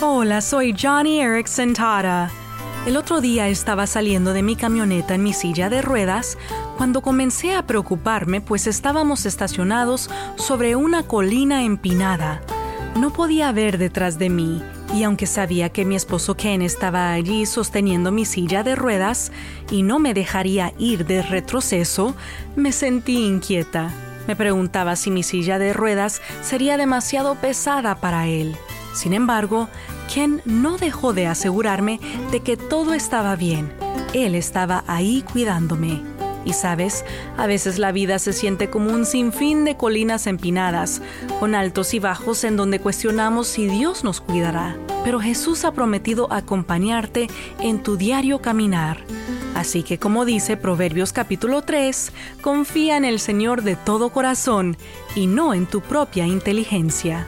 Hola, soy Johnny Erickson Tara. El otro día estaba saliendo de mi camioneta en mi silla de ruedas cuando comencé a preocuparme pues estábamos estacionados sobre una colina empinada. No podía ver detrás de mí y aunque sabía que mi esposo Ken estaba allí sosteniendo mi silla de ruedas y no me dejaría ir de retroceso, me sentí inquieta. Me preguntaba si mi silla de ruedas sería demasiado pesada para él. Sin embargo, Ken no dejó de asegurarme de que todo estaba bien. Él estaba ahí cuidándome. Y sabes, a veces la vida se siente como un sinfín de colinas empinadas, con altos y bajos en donde cuestionamos si Dios nos cuidará. Pero Jesús ha prometido acompañarte en tu diario caminar. Así que como dice Proverbios capítulo 3, confía en el Señor de todo corazón y no en tu propia inteligencia.